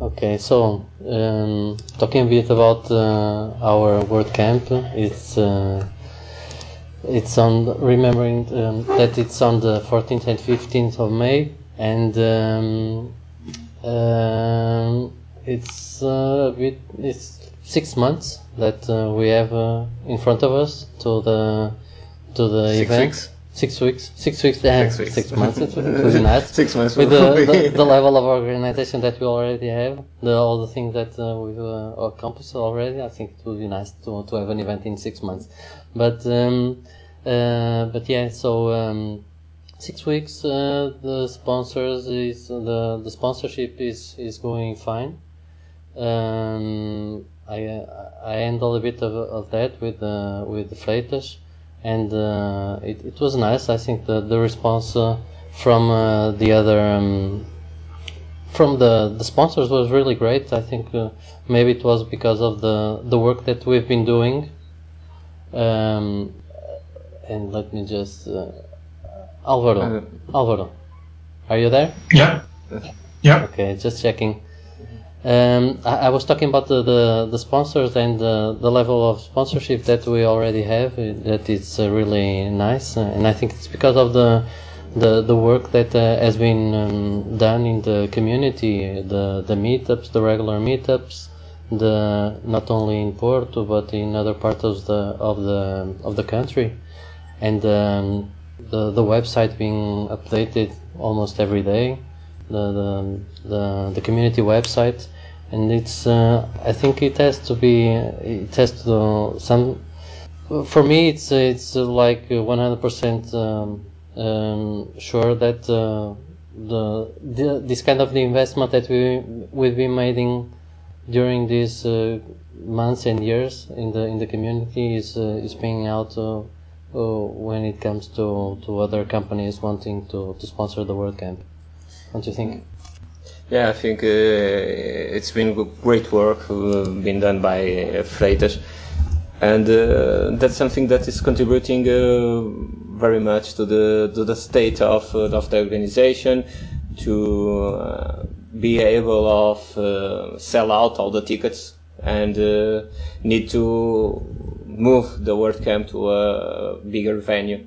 Okay, so um, talking a bit about uh, our WordCamp, it's uh, it's on remembering um, that it's on the 14th and 15th of May, and um, um, it's uh, a bit it's six months that uh, we have uh, in front of us to the to the Six event. weeks. Six weeks. Six weeks. Six weeks. Six months. It would be nice Six months with the, the, the level of organization that we already have, the, all the things that uh, we've uh, accomplished already, I think it would be nice to, to have an event in six months. But um, uh, but yeah, so um, six weeks. Uh, the sponsors is the the sponsorship is is going fine. Um, I I handle a bit of, of that with uh, with the Freitas, and uh, it, it was nice. I think the the response uh, from uh, the other um, from the the sponsors was really great. I think uh, maybe it was because of the the work that we've been doing. Um, and let me just uh, Alvaro, Uh, Alvaro, are you there? Yeah. Yeah. Okay, just checking. Um, I, I was talking about the, the, the sponsors and the, the level of sponsorship that we already have. uh, That is uh, really nice, uh, and I think it's because of the the, the work that uh, has been um, done in the community, the the meetups, the regular meetups, the not only in Porto but in other parts of the of the of the country, and um, the the website being updated almost every day the the the, the community website, and it's uh, I think it has to be it has to some for me it's it's like 100% um, um, sure that uh, the, the this kind of the investment that we we've been making during these uh, months and years in the in the community is uh, is paying out uh, uh, when it comes to, to other companies wanting to, to sponsor the WordCamp. Don't you think? Yeah, I think uh, it's been great work uh, been done by uh, Freitas, and uh, that's something that is contributing uh, very much to the to the state of uh, of the organization to uh, be able of sell out all the tickets and need to move the WordCamp to a bigger venue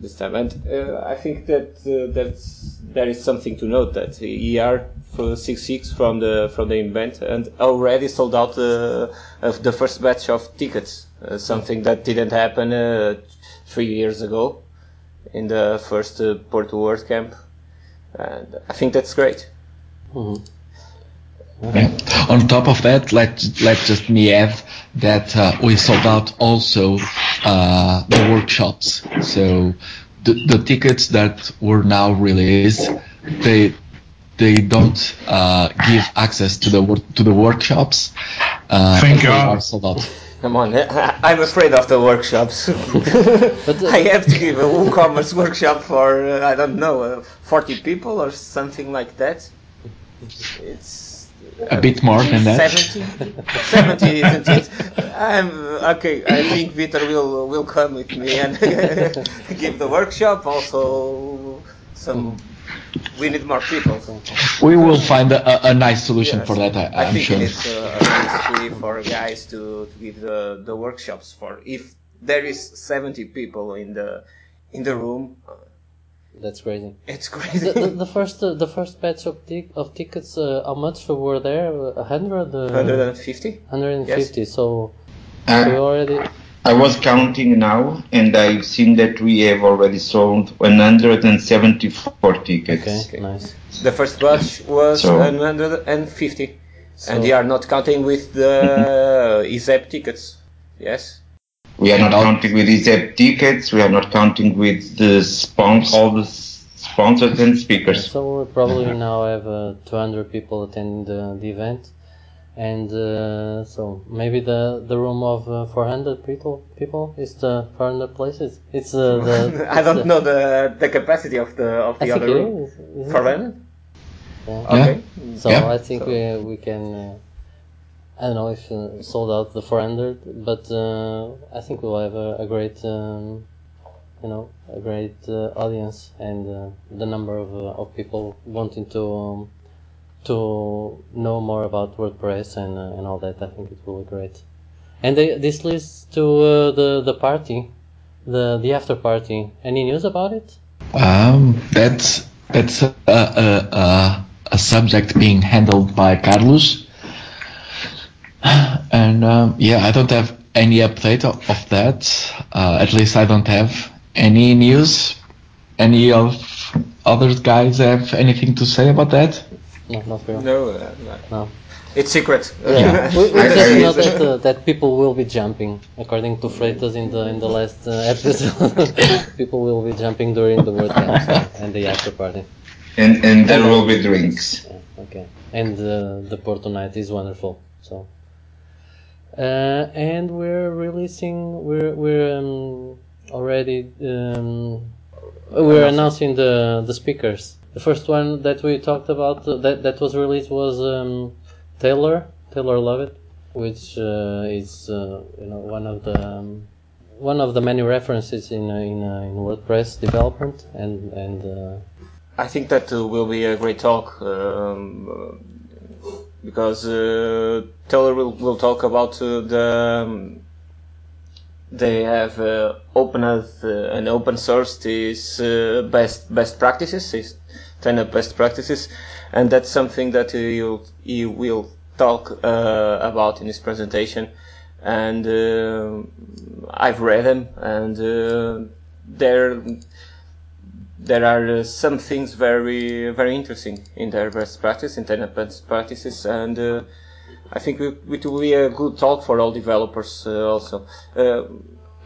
this time. And uh, I think that uh, that's there is something to note that ER for six six from the from the event and already sold out uh, of the first batch of tickets. Uh, something that didn't happen uh, three years ago in the first uh, Porto WordCamp, and I think that's great. Mhm. Yeah. On top of that, let let just me add that uh, we sold out also uh, the workshops. So the, the tickets that were now released, they they don't uh, give access to the wor- to the workshops. Uh, Thank as they God. are sold out. Come on, I'm afraid of the workshops. But, uh, I have to give a WooCommerce workshop for uh, I don't know uh, 40 people or something like that. It's A bit more than that. 70, 70 isn't it? I'm okay. I think Peter will will come with me and give the workshop. Also, some we need more people. We will find a, a nice solution Yes. for that. I, I I'm think sure. it is uh, a ministry for guys to, to give the, the workshops for if there is 70 people in the in the room uh, That's crazy. it's crazy The, the, the first uh, the first batch of tic- of tickets, uh, how much were there? A hundred. Uh, 150 150. So Uh, we already. I was counting now, and I've seen that we have already sold 174 tickets. Okay, nice. the first batch was So- 150 So, and they are not counting with the EZEP tickets yes We are not Not- counting with these app tickets. We are not counting with the spons- all the sponsors and speakers. so we probably now have uh, 200 people attending the, the event, and uh, so maybe the the room of uh, 400 people people is the 400 places. It's uh, the. I it's don't the- know the the capacity of the of the think other it room is. isn't for it? them Yeah. okay So Yeah. I think we we can. I don't know if uh, sold out the 400, but uh, I think we'll have a, a great, um, you know, a great uh, audience and uh, the number of uh, of people wanting to um, to know more about WordPress and uh, and all that. I think it will be great. And they, this leads to the the party, the the after party. Any news about it? Um, that's that's a, a, a, a subject being handled by Carlos. And um, yeah, I don't have any update of, of that. Uh, at least I don't have any news. Any of other guys have anything to say about that? No, not really. No, uh, no. No. it's secret. Yeah. we, we just know that, uh, that people will be jumping, according to Freitas in the in the last uh, episode. people will be jumping during the word camp and the after party. And and there will be drinks. Yeah, okay. And uh, the Porto night is wonderful. So. Uh, and we're releasing. We're we're um, already. Um, we're announcing the the speakers. The first one that we talked about uh, that that was released was um, Taylor Taylor Lovett, which uh, is uh, you know one of the um, one of the many references in uh, in, uh, in WordPress development and and uh, I think that uh, will be a great talk um, because uh, Taylor will, will talk about uh, the um, they have uh, opened uh, and open source these uh, best best practices, these ten of best practices, and that's something that he will, he will talk uh, about in his presentation. And uh, I've read them, and they're there are uh, some things very very interesting in their best practice, in their best practices, and uh, I think it, will be a good talk for all developers uh, also.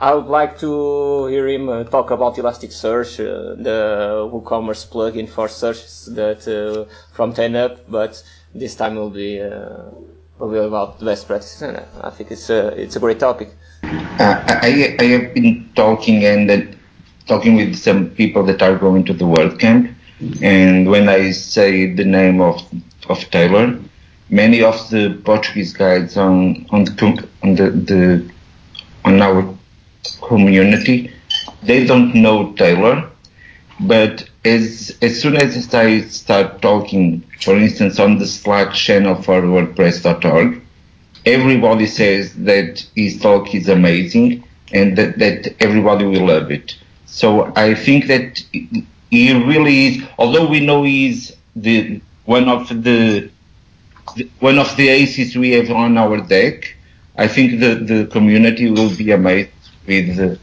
I would like to hear him uh, talk about Elasticsearch, uh, the WooCommerce plugin for searches that uh, from 10up, but this time will be uh, will be about best practices, and I think it's a it's a great topic. I, I have been talking and talking with some people that are going to the world camp, and when I say the name of of Taylor, many of the Portuguese guys on on the on the, the on our community, they don't know Taylor, but as as soon as I start talking, for instance, on the Slack channel for WordPress.org, everybody says that his talk is amazing and that, that everybody will love it. So I think that he really is, although we know he's the one of the the- one of the aces we have on our deck, I think the, the community will be amazed with uh,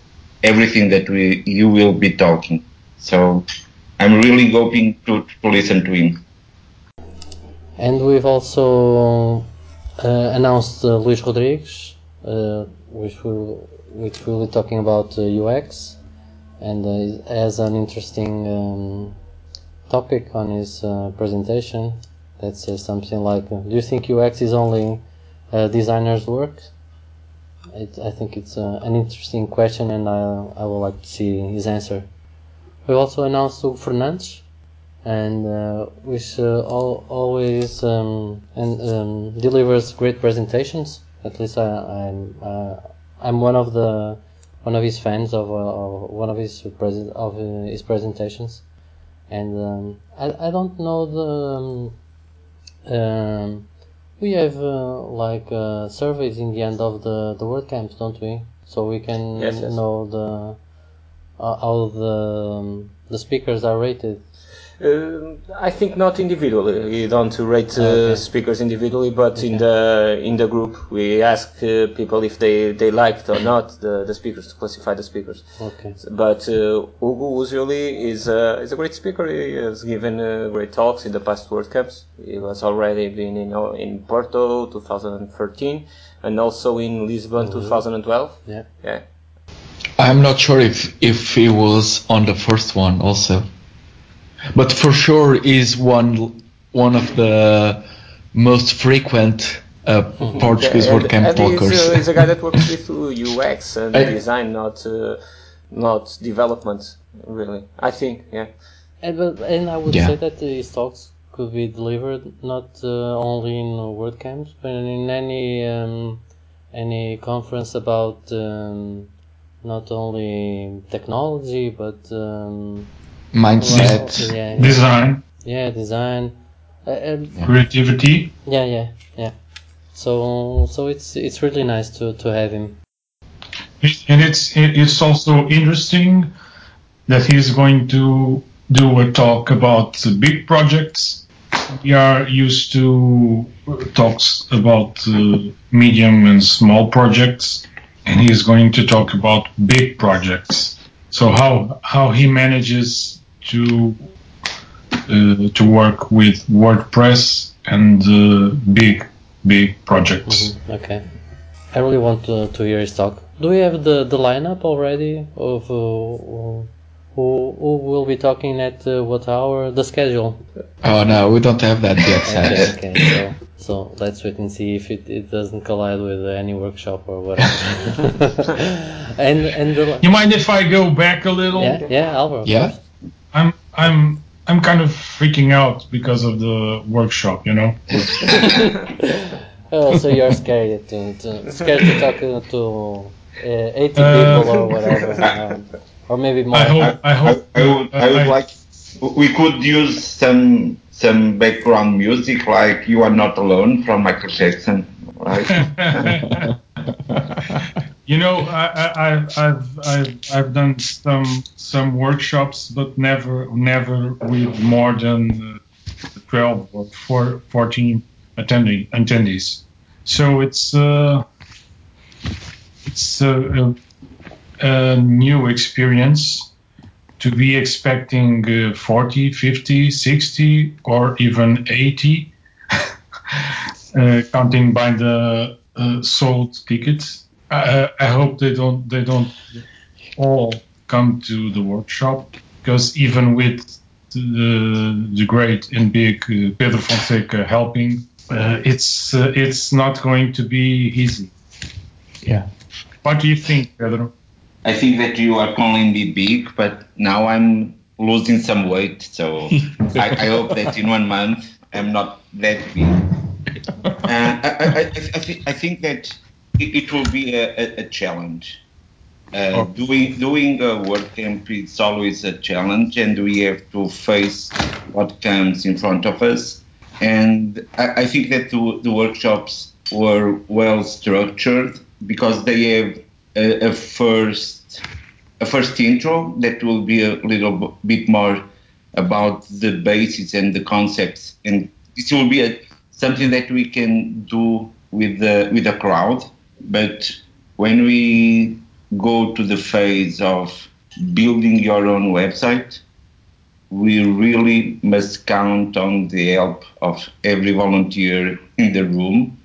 everything that we you will be talking. So I'm really hoping to, to listen to him. And we've also uh, announced uh, Luis Rodriguez, uh, which will which will be talking about uh, UX, and uh, has an interesting um, topic on his uh, presentation that says something like, uh, "Do you think UX is only uh, designers' work?" It, I think it's uh, an interesting question, and I I would like to see his answer. We also announced Hugo Fernandes, and uh, which uh, al- always um, and um, delivers great presentations. At least I, I'm uh, I'm one of the one of his fans of, uh, of one of his present of uh, his presentations, and um, I I don't know the. Um, um, we have uh, like uh, surveys in the end of the the WordCamps, don't we? So we can Yes, yes. know the how the um, the speakers are rated. Uh, I think not individually. We don't rate uh, Okay. speakers individually, but in the in the group we ask uh, people if they, they liked or not the, the speakers to classify the speakers. Okay. But uh, Hugo usually is a, is a great speaker. He has given uh, great talks in the past WordCamps. He was already been in in Porto 2013 and also in Lisbon 2012. Yeah. Yeah. I'm not sure if if he was on the first one also, but for sure is one one of the most frequent uh, Portuguese and, WordCamp and he's, talkers. uh, he's a guy that works with UX and I- design, not uh, not development. Really, I think. Yeah. And, but, and I would Yeah. say that these talks could be delivered not uh, only in WordCamps, but in any um, any conference about um, not only technology but um, Mindset. yeah, yeah, Design. yeah, design. um, creativity. yeah, yeah, yeah. So so it's it's really nice to to have him. And it's it's also interesting that he's going to do a talk about the big projects. We are used to talks about uh, medium and small projects, and he's going to talk about big projects. So how how he manages to uh, to work with WordPress and uh, big big projects. Mhm, Okay. I really want to, to hear his talk. Do we have the, the lineup already of uh, who who will be talking at uh, what hour? The schedule. Oh no, we don't have that yet, Okay, okay. So so let's wait and see if it, it doesn't collide with any workshop or whatever. and and the, You mind if I go back a little? yeah yeah Alvaro. of Yeah? course. I'm I'm I'm kind of freaking out because of the workshop, you know. Oh, so you're scared to, to scared to talk to uh, 80 Uh, people or whatever, um, or maybe more. I hope I I, hope I would, I would like we could use some some background music like "You Are Not Alone" from Michael Jackson, right? you know, I, I, I've, I've, I've, I've done some some workshops, but never never with more than uh, 12 or four, 14 attending attendees. So it's uh, it's a, a, a new experience to be expecting uh, 40, 50, 60, or even 80, uh, counting by the uh, sold tickets. I, I hope they don't they don't all come to the workshop because even with the, the great and big uh, Pedro Fonseca helping, uh, it's uh, it's not going to be easy. Yeah. What do you think, Pedro? I think that you are calling me big, but now I'm losing some weight, so I, I hope that in one month I'm not that big. Uh, I, I, I, I, I think that it, it will be a, a, a challenge. Uh, doing doing a WordCamp is always a challenge, and we have to face what comes in front of us. And I, I think that the, the workshops were well structured because they have a, a first a first intro that will be a little bit more about the basis and the concepts, and this will be a, something that we can do with the with the crowd. But when we go to the phase of building your own website, we really must count on the help of every volunteer in the room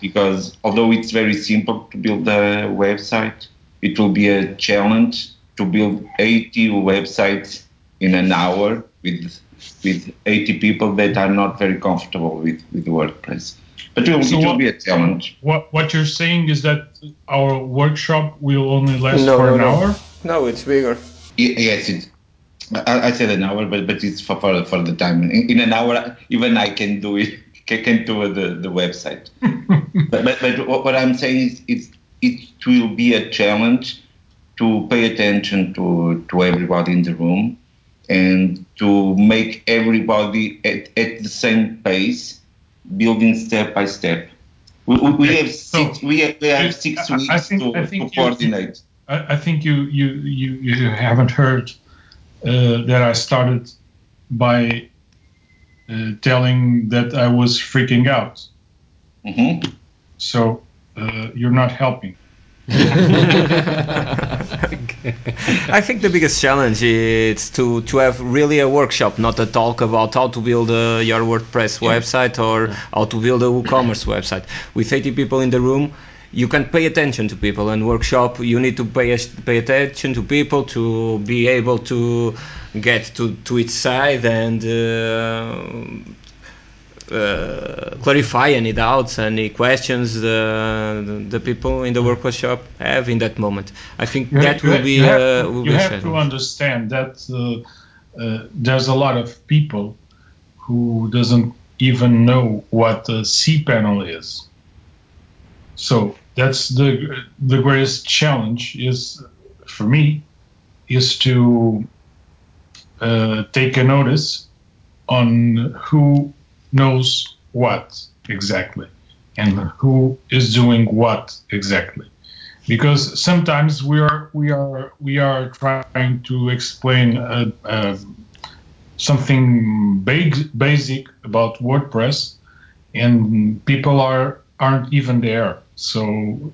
because although it's very simple to build a website, it will be a challenge to build 80 websites in an hour with with 80 people that are not very comfortable with, with WordPress. But it will, So it will what- be a challenge. What what you're saying is that our workshop will only last No, for no, an no. hour. No, it's bigger. Ye- Yes, it, I, I said an hour, but, but it's for, for, for the time. In, in an hour, even I can do it, can, can do the, the website. but, but, but what what I'm saying is it's, it will be a challenge to pay attention to, to everybody in the room and to make everybody at, at the same pace, building step by step. We, we, we have six, we have, we have six I- weeks think- to, I think to you- coordinate. I, I think you, you, you, you haven't heard uh, that I started by uh, telling that I was freaking out. hmm So uh, you're not helping. I think the biggest challenge is to, to have really a workshop, not a talk about how to build uh, your WordPress website or how to build a WooCommerce website. With 80 people in the room, you can pay attention to people. And workshop, you need to pay pay attention to people to be able to get to, to its side and uh, clarify any doubts, any questions the, the people in the workshop have in that moment. I think You that ha- you will be you have, uh, to, will you be a have to understand that uh, uh, there's a lot of people who doesn't even know what a cPanel is. So that's the the greatest challenge is for me is to uh, take a notice on who knows what exactly and who is doing what exactly because sometimes we are we are we are trying to explain uh, uh, something big, basic about WordPress, and people are aren't even there. So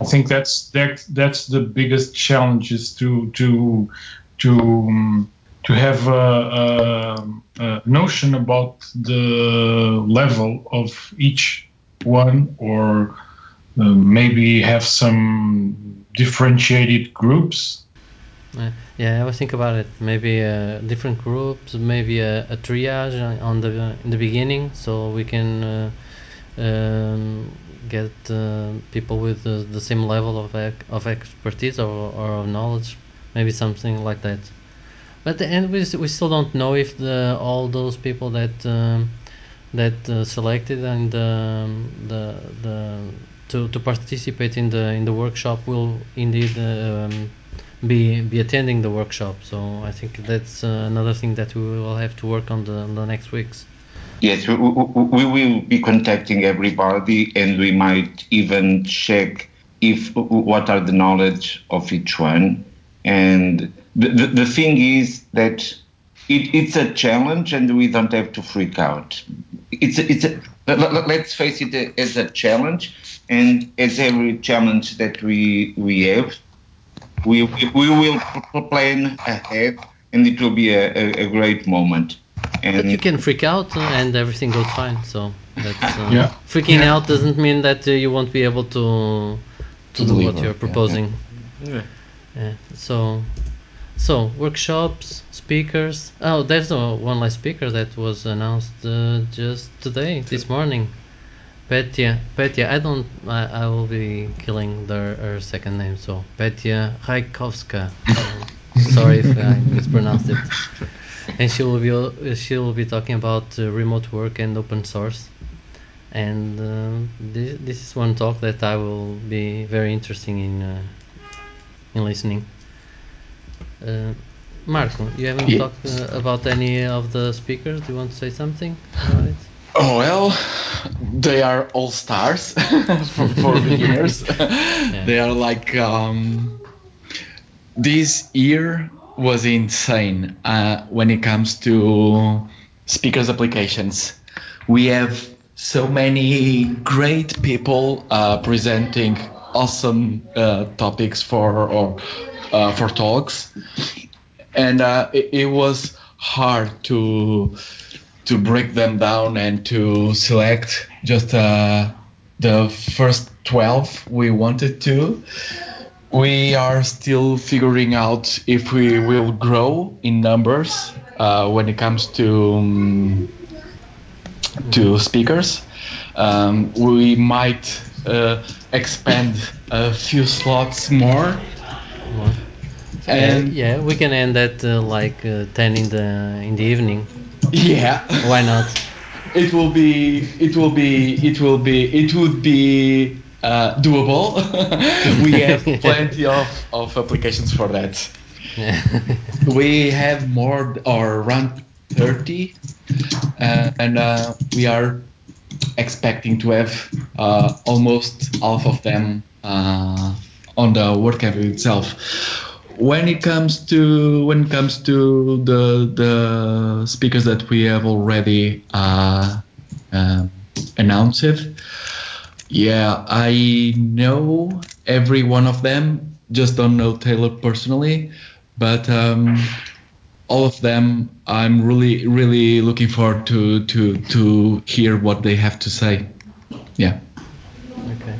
I think that's that that's the biggest challenge is to to to um, to have a, a, a, notion about the level of each one, or uh, maybe have some differentiated groups uh, yeah, I was think about it. Maybe uh, different groups, maybe a, a, triage on the in the beginning, so we can uh, um, get uh, people with the, the, same level of of expertise or, or of knowledge. Maybe something like that. But the end, we we still don't know if the all those people that um, that uh, selected and um, the the to, to participate in the in the workshop will indeed um, be be attending the workshop. So I think that's uh, another thing that we will have to work on the, the next weeks. Yes, we, we, will be contacting everybody, and we might even check if what are the knowledge of each one. And the, the, the thing is that it, it's a challenge, and we don't have to freak out. It's a, it's a, let's face it as a challenge, and as every challenge that we we have, we, we will plan ahead and it will be a, a, a great moment. And but you can freak out and everything goes fine. So that's uh, yeah. freaking yeah. out doesn't mean that uh, you won't be able to to, to do deliver. what you're proposing. Yeah. yeah. So so workshops, speakers. Oh, there's a one last speaker that was announced uh, just today, this morning. Petya, Petya, I don't, I, I will be killing the, her second name, so Petya Raykovska. sorry if I mispronounced it. And she will be, she will be talking about uh, remote work and open source. And uh, this, this is one talk that I will be very interested in, uh, in listening. Uh, Marco, you haven't yeah. talked uh, about any of the speakers. Do you want to say something about it? Oh well, they are all stars for, for beginners. yeah. They are like um, this year was insane uh, when it comes to speakers applications. We have so many great people uh, presenting awesome uh, topics for or uh, for talks, and uh, it, it was hard to to break them down and to select just uh, the first 12 we wanted to. We are still figuring out if we will grow in numbers uh, when it comes to um, to speakers. Um, we might uh, expand a few slots more. And yeah, we can end at uh, like uh, 10 in the in the evening. Yeah. Why not? It will be. It will be. It will be. It would be uh, doable. we have plenty of, of applications for that. We have more or around 30, uh, and uh, we are expecting to have uh, almost half of them uh, on the WordCamp itself when it comes to when it comes to the the speakers that we have already uh, uh, announced it, yeah, I know every one of them. Just don't know Taylor personally, but um, all of them, I'm really really looking forward to to to hear what they have to say. Yeah. Okay.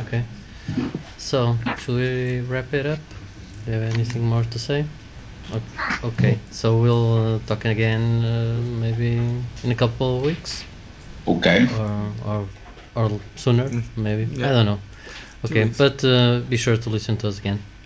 Okay. So should we wrap it up? Do you have anything more to say? Okay, so we'll uh, talk again uh, maybe in a couple of weeks. Okay. Or or, or sooner, mm. maybe. Yeah. I don't know. Okay, but uh, be sure to listen to us again.